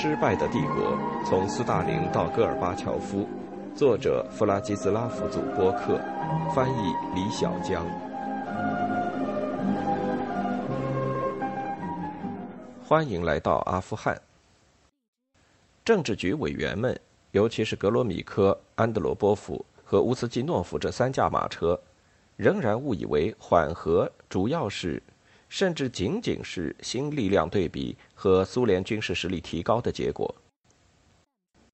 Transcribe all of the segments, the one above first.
失败的帝国：从斯大林到戈尔巴乔夫，作者弗拉基斯拉夫·祖波克，翻译李小江。欢迎来到阿富汗。政治局委员们，尤其是格罗米科、安德罗波夫和乌斯基诺夫这三驾马车，仍然误以为缓和主要是。甚至仅仅是新力量对比和苏联军事实力提高的结果。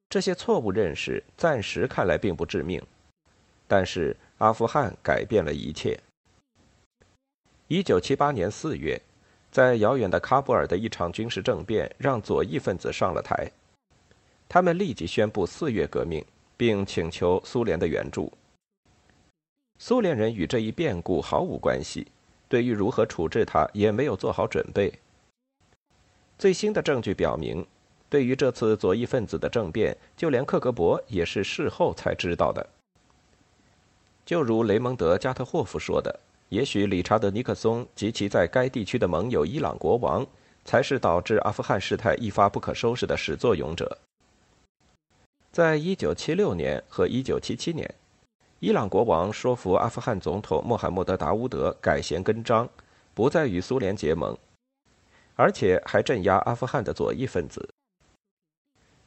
这些错误认识暂时看来并不致命，但是阿富汗改变了一切。一九七八年四月，在遥远的喀布尔的一场军事政变让左翼分子上了台，他们立即宣布四月革命，并请求苏联的援助。苏联人与这一变故毫无关系。对于如何处置他，也没有做好准备。最新的证据表明，对于这次左翼分子的政变，就连克格勃也是事后才知道的。就如雷蒙德·加特霍夫说的：“也许理查德·尼克松及其在该地区的盟友伊朗国王，才是导致阿富汗事态一发不可收拾的始作俑者。”在一九七六年和一九七七年。伊朗国王说服阿富汗总统穆罕默德·达乌德改弦更张，不再与苏联结盟，而且还镇压阿富汗的左翼分子。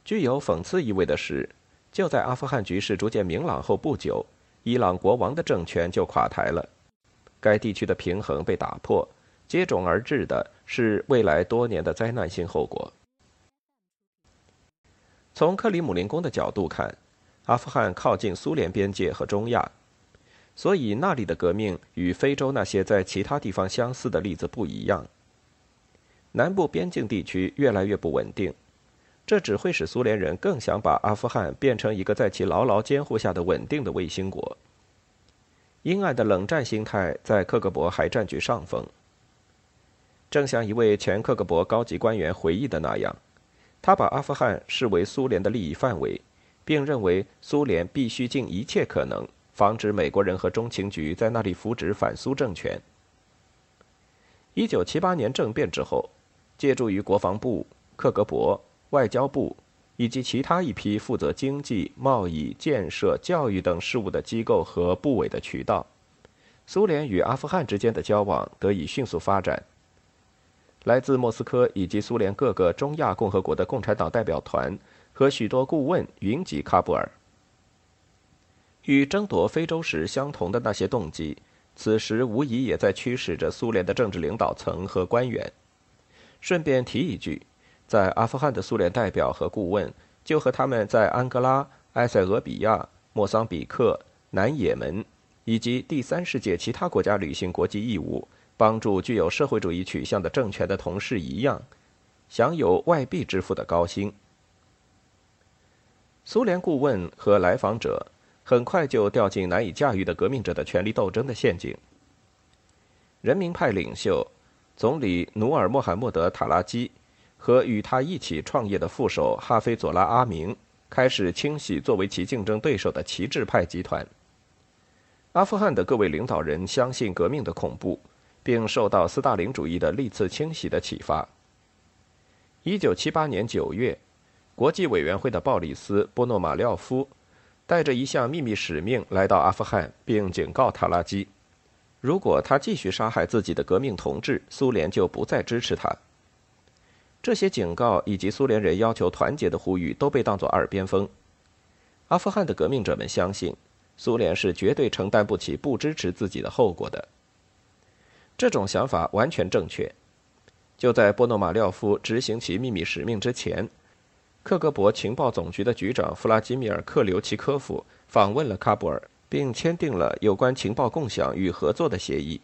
具有讽刺意味的是，就在阿富汗局势逐渐明朗后不久，伊朗国王的政权就垮台了，该地区的平衡被打破，接踵而至的是未来多年的灾难性后果。从克里姆林宫的角度看。阿富汗靠近苏联边界和中亚，所以那里的革命与非洲那些在其他地方相似的例子不一样。南部边境地区越来越不稳定，这只会使苏联人更想把阿富汗变成一个在其牢牢监护下的稳定的卫星国。阴暗的冷战心态在克格勃还占据上风。正像一位前克格勃高级官员回忆的那样，他把阿富汗视为苏联的利益范围。并认为苏联必须尽一切可能防止美国人和中情局在那里扶植反苏政权。一九七八年政变之后，借助于国防部、克格勃、外交部以及其他一批负责经济、贸易、建设、教育等事务的机构和部委的渠道，苏联与阿富汗之间的交往得以迅速发展。来自莫斯科以及苏联各个中亚共和国的共产党代表团。和许多顾问云集喀布尔。与争夺非洲时相同的那些动机，此时无疑也在驱使着苏联的政治领导层和官员。顺便提一句，在阿富汗的苏联代表和顾问，就和他们在安哥拉、埃塞俄比亚、莫桑比克、南也门以及第三世界其他国家履行国际义务，帮助具有社会主义取向的政权的同事一样，享有外币支付的高薪。苏联顾问和来访者很快就掉进难以驾驭的革命者的权力斗争的陷阱。人民派领袖总理努尔·穆罕默德·塔拉基和与他一起创业的副手哈菲佐拉·阿明开始清洗作为其竞争对手的旗帜派集团。阿富汗的各位领导人相信革命的恐怖，并受到斯大林主义的历次清洗的启发。一九七八年九月。国际委员会的鲍里斯·波诺马廖夫带着一项秘密使命来到阿富汗，并警告塔拉基：如果他继续杀害自己的革命同志，苏联就不再支持他。这些警告以及苏联人要求团结的呼吁都被当作耳边风。阿富汗的革命者们相信，苏联是绝对承担不起不支持自己的后果的。这种想法完全正确。就在波诺马廖夫执行其秘密使命之前。克格勃情报总局的局长弗拉基米尔·克留奇科夫访问了喀布尔，并签订了有关情报共享与合作的协议。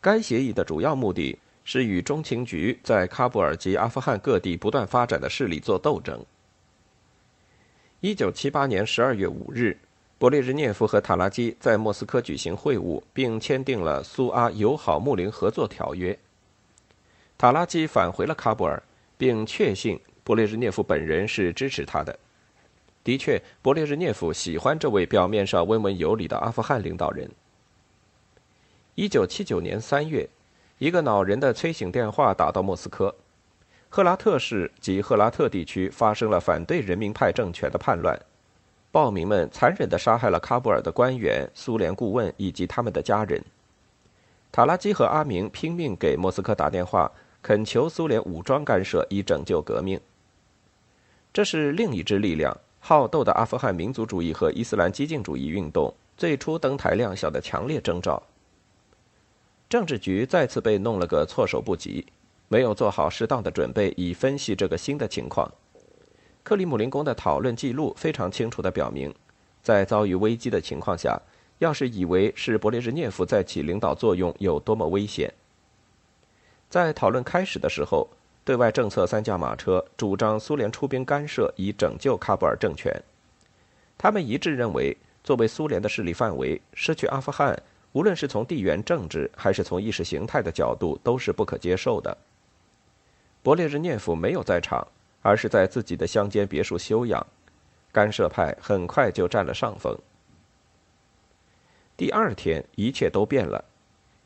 该协议的主要目的是与中情局在喀布尔及阿富汗各地不断发展的势力做斗争。一九七八年十二月五日，勃列日涅夫和塔拉基在莫斯科举行会晤，并签订了苏阿友好睦邻合作条约。塔拉基返回了喀布尔，并确信。勃列日涅夫本人是支持他的。的确，勃列日涅夫喜欢这位表面上温文有礼的阿富汗领导人。一九七九年三月，一个恼人的催醒电话打到莫斯科，赫拉特市及赫拉特地区发生了反对人民派政权的叛乱，暴民们残忍地杀害了喀布尔的官员、苏联顾问以及他们的家人。塔拉基和阿明拼命给莫斯科打电话，恳求苏联武装干涉以拯救革命。这是另一支力量——好斗的阿富汗民族主义和伊斯兰激进主义运动最初登台亮相的强烈征兆。政治局再次被弄了个措手不及，没有做好适当的准备以分析这个新的情况。克里姆林宫的讨论记录非常清楚地表明，在遭遇危机的情况下。要是以为是勃列日涅夫在起领导作用有多么危险，在讨论开始的时候，对外政策三驾马车主张苏联出兵干涉以拯救喀布尔政权。他们一致认为，作为苏联的势力范围，失去阿富汗，无论是从地缘政治还是从意识形态的角度，都是不可接受的。勃列日涅夫没有在场，而是在自己的乡间别墅休养，干涉派很快就占了上风。第二天，一切都变了。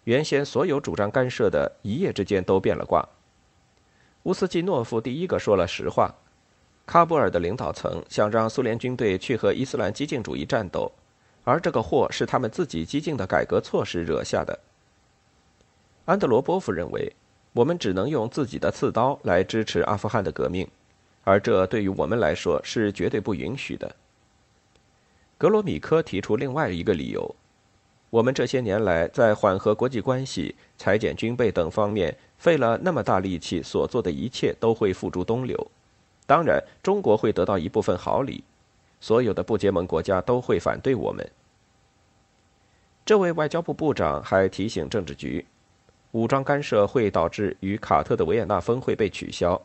原先所有主张干涉的，一夜之间都变了卦。乌斯季诺夫第一个说了实话：喀布尔的领导层想让苏联军队去和伊斯兰激进主义战斗，而这个祸是他们自己激进的改革措施惹下的。安德罗波夫认为，我们只能用自己的刺刀来支持阿富汗的革命，而这对于我们来说是绝对不允许的。格罗米科提出另外一个理由。我们这些年来在缓和国际关系、裁减军备等方面费了那么大力气，所做的一切都会付诸东流。当然，中国会得到一部分好礼，所有的不结盟国家都会反对我们。这位外交部部长还提醒政治局，武装干涉会导致与卡特的维也纳峰会被取消，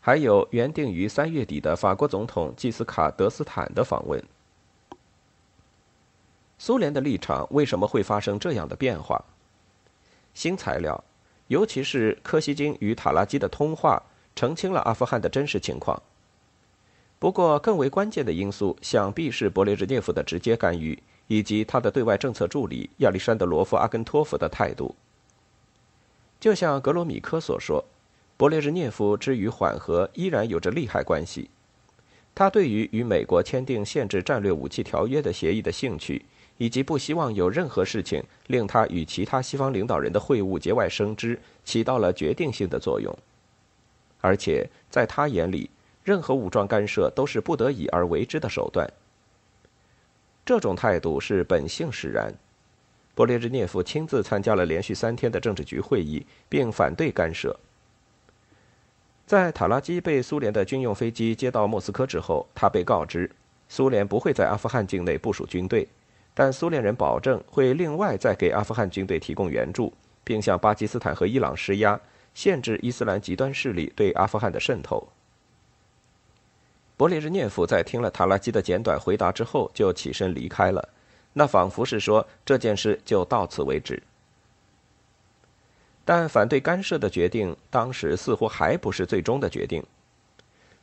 还有原定于三月底的法国总统基斯卡德斯坦的访问。苏联的立场为什么会发生这样的变化？新材料，尤其是柯西金与塔拉基的通话，澄清了阿富汗的真实情况。不过，更为关键的因素想必是勃列日涅夫的直接干预，以及他的对外政策助理亚历山德罗夫·阿根托夫的态度。就像格罗米科所说，勃列日涅夫之于缓和依然有着利害关系。他对于与美国签订限制战略武器条约的协议的兴趣。以及不希望有任何事情令他与其他西方领导人的会晤节外生枝，起到了决定性的作用。而且在他眼里，任何武装干涉都是不得已而为之的手段。这种态度是本性使然。勃列日涅夫亲自参加了连续三天的政治局会议，并反对干涉。在塔拉基被苏联的军用飞机接到莫斯科之后，他被告知，苏联不会在阿富汗境内部署军队。但苏联人保证会另外再给阿富汗军队提供援助，并向巴基斯坦和伊朗施压，限制伊斯兰极端势力对阿富汗的渗透。勃列日涅夫在听了塔拉基的简短回答之后，就起身离开了，那仿佛是说这件事就到此为止。但反对干涉的决定，当时似乎还不是最终的决定。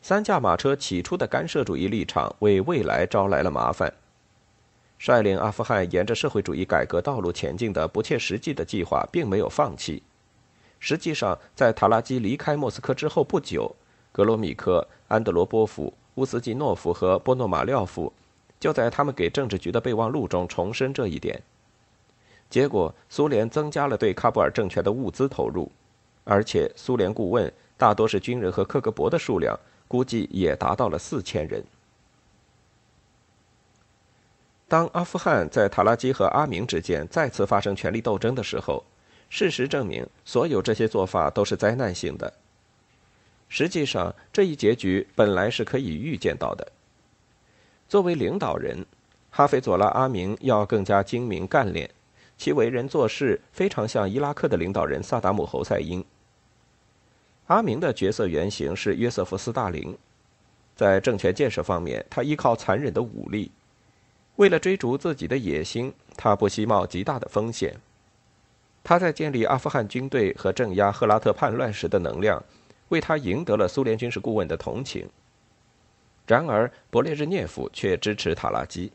三驾马车起初的干涉主义立场，为未来招来了麻烦。率领阿富汗沿着社会主义改革道路前进的不切实际的计划并没有放弃。实际上，在塔拉基离开莫斯科之后不久，格罗米科、安德罗波夫、乌斯季诺夫和波诺马廖夫就在他们给政治局的备忘录中重申这一点。结果，苏联增加了对喀布尔政权的物资投入，而且苏联顾问大多是军人和克格勃的数量，估计也达到了四千人。当阿富汗在塔拉基和阿明之间再次发生权力斗争的时候，事实证明，所有这些做法都是灾难性的。实际上，这一结局本来是可以预见到的。作为领导人，哈菲佐拉·阿明要更加精明干练，其为人做事非常像伊拉克的领导人萨达姆·侯赛因。阿明的角色原型是约瑟夫·斯大林，在政权建设方面，他依靠残忍的武力。为了追逐自己的野心，他不惜冒极大的风险。他在建立阿富汗军队和镇压赫拉特叛乱时的能量，为他赢得了苏联军事顾问的同情。然而，勃列日涅夫却支持塔拉基。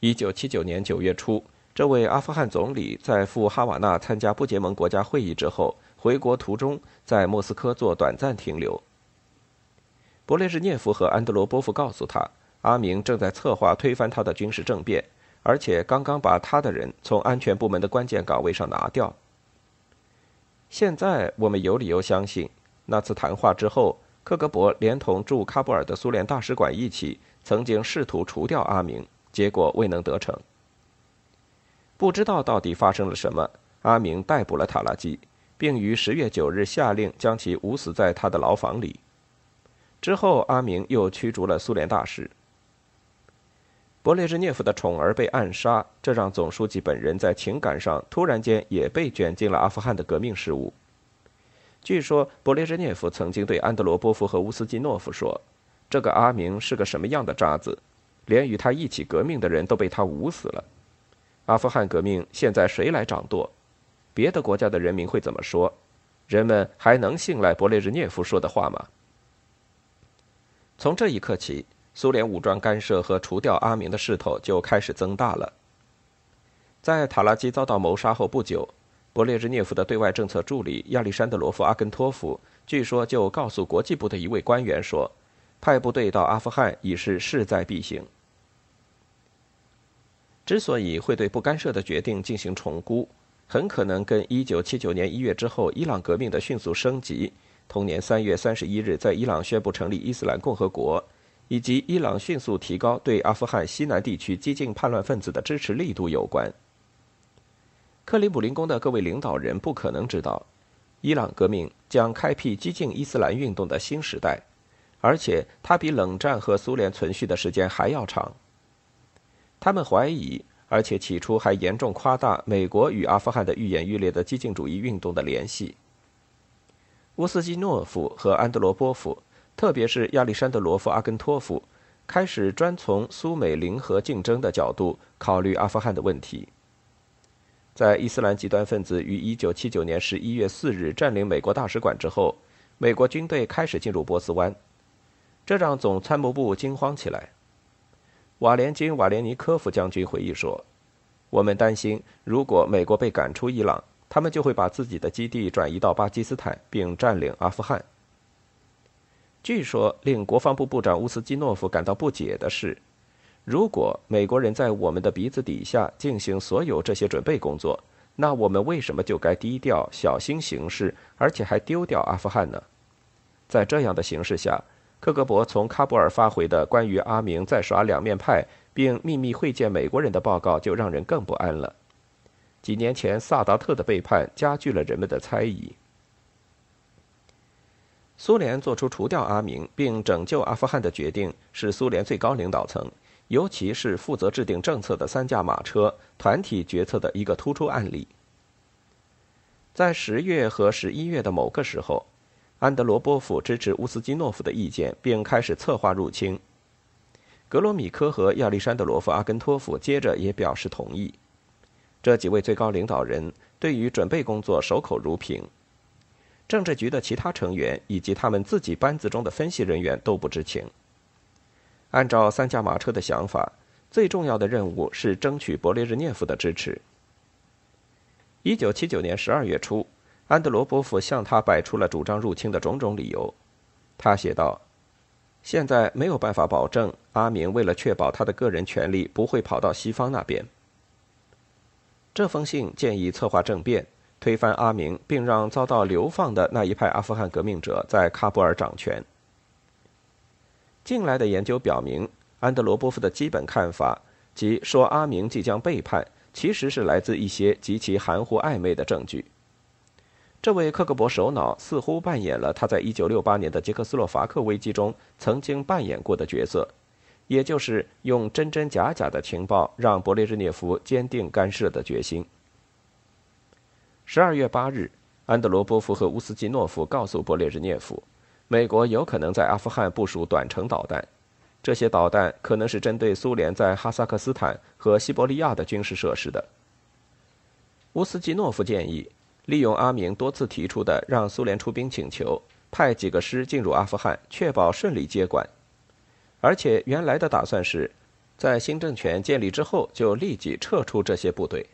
1979年9月初，这位阿富汗总理在赴哈瓦那参加不结盟国家会议之后，回国途中在莫斯科做短暂停留。勃列日涅夫和安德罗波夫告诉他，阿明正在策划推翻他的军事政变，而且刚刚把他的人从安全部门的关键岗位上拿掉。现在我们有理由相信，那次谈话之后，克格勃连同驻喀布尔的苏联大使馆一起，曾经试图除掉阿明，结果未能得逞。不知道到底发生了什么，阿明逮捕了塔拉基，并于十月九日下令将其捂死在他的牢房里。之后，阿明又驱逐了苏联大使。勃列日涅夫的宠儿被暗杀，这让总书记本人在情感上突然间也被卷进了阿富汗的革命事务。据说，勃列日涅夫曾经对安德罗波夫和乌斯基诺夫说：“这个阿明是个什么样的渣子，连与他一起革命的人都被他捂死了。阿富汗革命现在谁来掌舵？别的国家的人民会怎么说？人们还能信赖勃列日涅夫说的话吗？”从这一刻起，苏联武装干涉和除掉阿明的势头就开始增大了。在塔拉基遭到谋杀后不久，勃列日涅夫的对外政策助理亚历山德罗夫阿根托夫据说就告诉国际部的一位官员说：“派部队到阿富汗已是势在必行。”之所以会对不干涉的决定进行重估，很可能跟1979年1月之后伊朗革命的迅速升级。同年三月三十一日，在伊朗宣布成立伊斯兰共和国，以及伊朗迅速提高对阿富汗西南地区激进叛乱分子的支持力度有关。克里姆林宫的各位领导人不可能知道，伊朗革命将开辟激进伊斯兰运动的新时代，而且它比冷战和苏联存续的时间还要长。他们怀疑，而且起初还严重夸大美国与阿富汗的愈演愈烈的激进主义运动的联系。乌斯基诺夫和安德罗波夫，特别是亚历山德罗夫阿根托夫，开始专从苏美零和竞争的角度考虑阿富汗的问题。在伊斯兰极端分子于1979年11月4日占领美国大使馆之后，美国军队开始进入波斯湾，这让总参谋部惊慌起来。瓦连金·瓦连尼科夫将军回忆说：“我们担心，如果美国被赶出伊朗。”他们就会把自己的基地转移到巴基斯坦，并占领阿富汗。据说，令国防部部长乌斯基诺夫感到不解的是，如果美国人在我们的鼻子底下进行所有这些准备工作，那我们为什么就该低调、小心行事，而且还丢掉阿富汗呢？在这样的形势下，克格勃从喀布尔发回的关于阿明在耍两面派，并秘密会见美国人的报告，就让人更不安了。几年前，萨达特的背叛加剧了人们的猜疑。苏联做出除掉阿明并拯救阿富汗的决定，是苏联最高领导层，尤其是负责制定政策的三驾马车团体决策的一个突出案例。在十月和十一月的某个时候，安德罗波夫支持乌斯基诺夫的意见，并开始策划入侵。格罗米科和亚历山德罗夫阿根托夫接着也表示同意。这几位最高领导人对于准备工作守口如瓶，政治局的其他成员以及他们自己班子中的分析人员都不知情。按照三驾马车的想法，最重要的任务是争取勃列日涅夫的支持。一九七九年十二月初，安德罗波夫向他摆出了主张入侵的种种理由。他写道：“现在没有办法保证阿明为了确保他的个人权利不会跑到西方那边。”这封信建议策划政变，推翻阿明，并让遭到流放的那一派阿富汗革命者在喀布尔掌权。近来的研究表明，安德罗波夫的基本看法，即说阿明即将背叛，其实是来自一些极其含糊暧昧的证据。这位克格勃首脑似乎扮演了他在1968年的捷克斯洛伐克危机中曾经扮演过的角色。也就是用真真假假的情报，让勃列日涅夫坚定干涉的决心。十二月八日，安德罗波夫和乌斯基诺夫告诉勃列日涅夫，美国有可能在阿富汗部署短程导弹，这些导弹可能是针对苏联在哈萨克斯坦和西伯利亚的军事设施的。乌斯基诺夫建议利用阿明多次提出的让苏联出兵请求，派几个师进入阿富汗，确保顺利接管。而且原来的打算是，在新政权建立之后就立即撤出这些部队。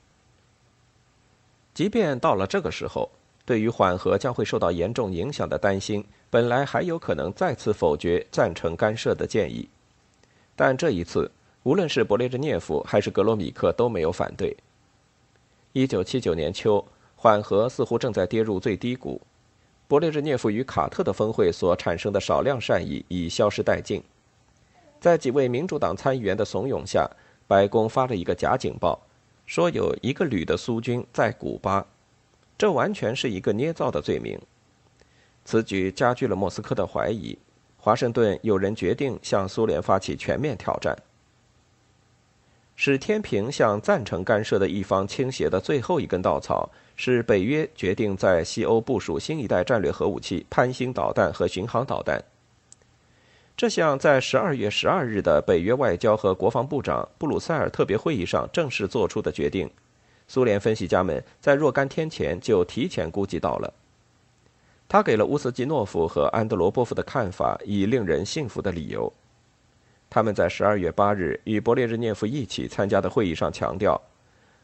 即便到了这个时候，对于缓和将会受到严重影响的担心，本来还有可能再次否决赞成干涉的建议，但这一次，无论是勃列日涅夫还是格罗米克都没有反对。一九七九年秋，缓和似乎正在跌入最低谷，勃列日涅夫与卡特的峰会所产生的少量善意已消失殆尽。在几位民主党参议员的怂恿下，白宫发了一个假警报，说有一个旅的苏军在古巴。这完全是一个捏造的罪名。此举加剧了莫斯科的怀疑。华盛顿有人决定向苏联发起全面挑战。使天平向赞成干涉的一方倾斜的最后一根稻草，是北约决定在西欧部署新一代战略核武器——潘兴导弹和巡航导弹。这项在十二月十二日的北约外交和国防部长布鲁塞尔特别会议上正式做出的决定。苏联分析家们在若干天前就提前估计到了。他给了乌斯基诺夫和安德罗波夫的看法以令人信服的理由。他们在十二月八日与勃列日涅夫一起参加的会议上强调，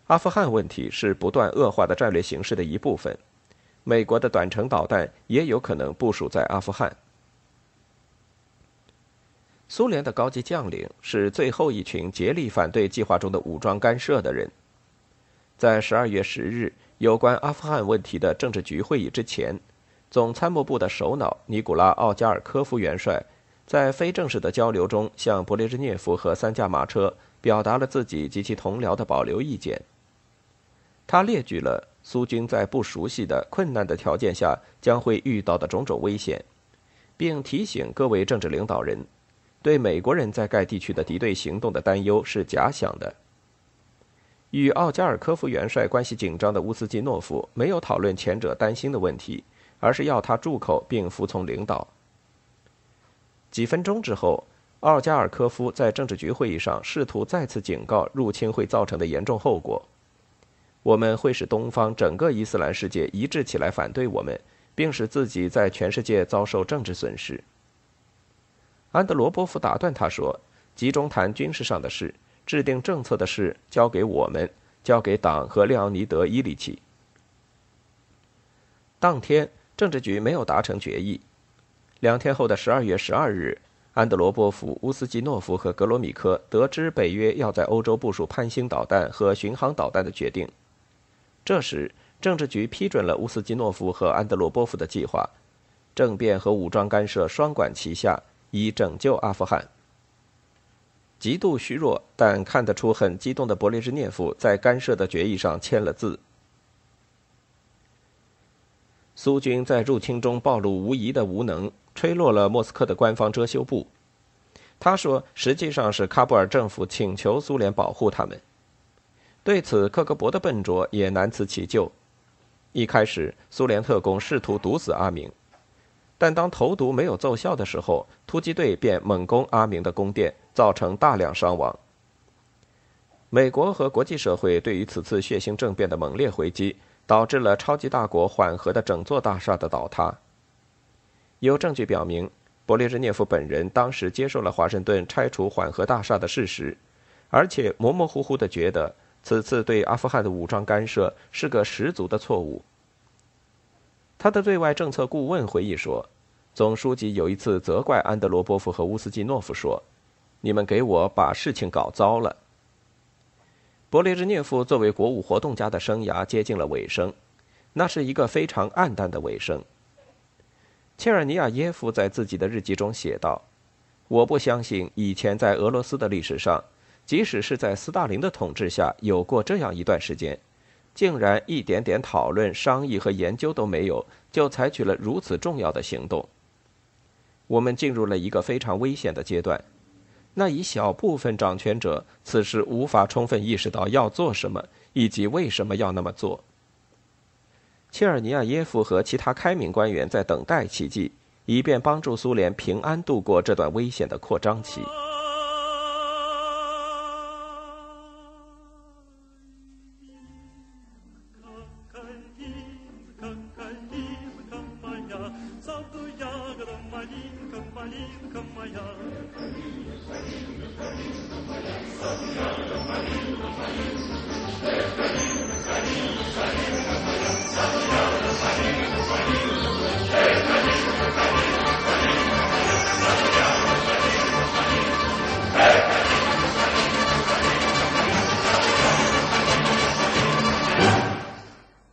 阿富汗问题是不断恶化的战略形势的一部分。美国的短程导弹也有可能部署在阿富汗。苏联的高级将领是最后一群竭力反对计划中的武装干涉的人。在十二月十日有关阿富汗问题的政治局会议之前，总参谋部的首脑尼古拉·奥加尔科夫元帅在非正式的交流中向勃列日涅夫和三驾马车表达了自己及其同僚的保留意见。他列举了苏军在不熟悉的困难的条件下将会遇到的种种危险，并提醒各位政治领导人，对美国人在该地区的敌对行动的担忧是假想的。与奥加尔科夫元帅关系紧张的乌斯基诺夫没有讨论前者担心的问题，而是要他住口并服从领导。几分钟之后，奥加尔科夫在政治局会议上试图再次警告入侵会造成的严重后果：“我们会使东方整个伊斯兰世界一致起来反对我们，并使自己在全世界遭受政治损失。”安德罗波夫打断他说：“集中谈军事上的事。”制定政策的事交给我们，交给党和列昂尼德·伊里奇。当天，政治局没有达成决议。两天后的十二月十二日，安德罗波夫、乌斯基诺夫和格罗米科得知北约要在欧洲部署潘兴导弹和巡航导弹的决定。这时，政治局批准了乌斯基诺夫和安德罗波夫的计划，政变和武装干涉双管齐下，以拯救阿富汗。极度虚弱但看得出很激动的勃列日涅夫在干涉的决议上签了字。苏军在入侵中暴露无遗的无能，吹落了莫斯科的官方遮羞布。他说：“实际上是喀布尔政府请求苏联保护他们。”对此，克格勃的笨拙也难辞其咎。一开始，苏联特工试图毒死阿明。但当投毒没有奏效的时候，突击队便猛攻阿明的宫殿，造成大量伤亡。美国和国际社会对于此次血腥政变的猛烈回击，导致了超级大国缓和的整座大厦的倒塌。有证据表明，勃列日涅夫本人当时接受了华盛顿拆除缓和大厦的事实，而且模模糊糊地觉得此次对阿富汗的武装干涉是个十足的错误。他的对外政策顾问回忆说，总书记有一次责怪安德罗波夫和乌斯基诺夫说：“你们给我把事情搞糟了。”勃列日涅夫作为国务活动家的生涯接近了尾声，那是一个非常暗淡的尾声。切尔尼亚耶夫在自己的日记中写道：“我不相信以前在俄罗斯的历史上，即使是在斯大林的统治下，有过这样一段时间。”竟然一点点讨论、商议和研究都没有，就采取了如此重要的行动。我们进入了一个非常危险的阶段。那一小部分掌权者此时无法充分意识到要做什么，以及为什么要那么做。切尔尼亚耶夫和其他开明官员在等待奇迹，以便帮助苏联平安度过这段危险的扩张期。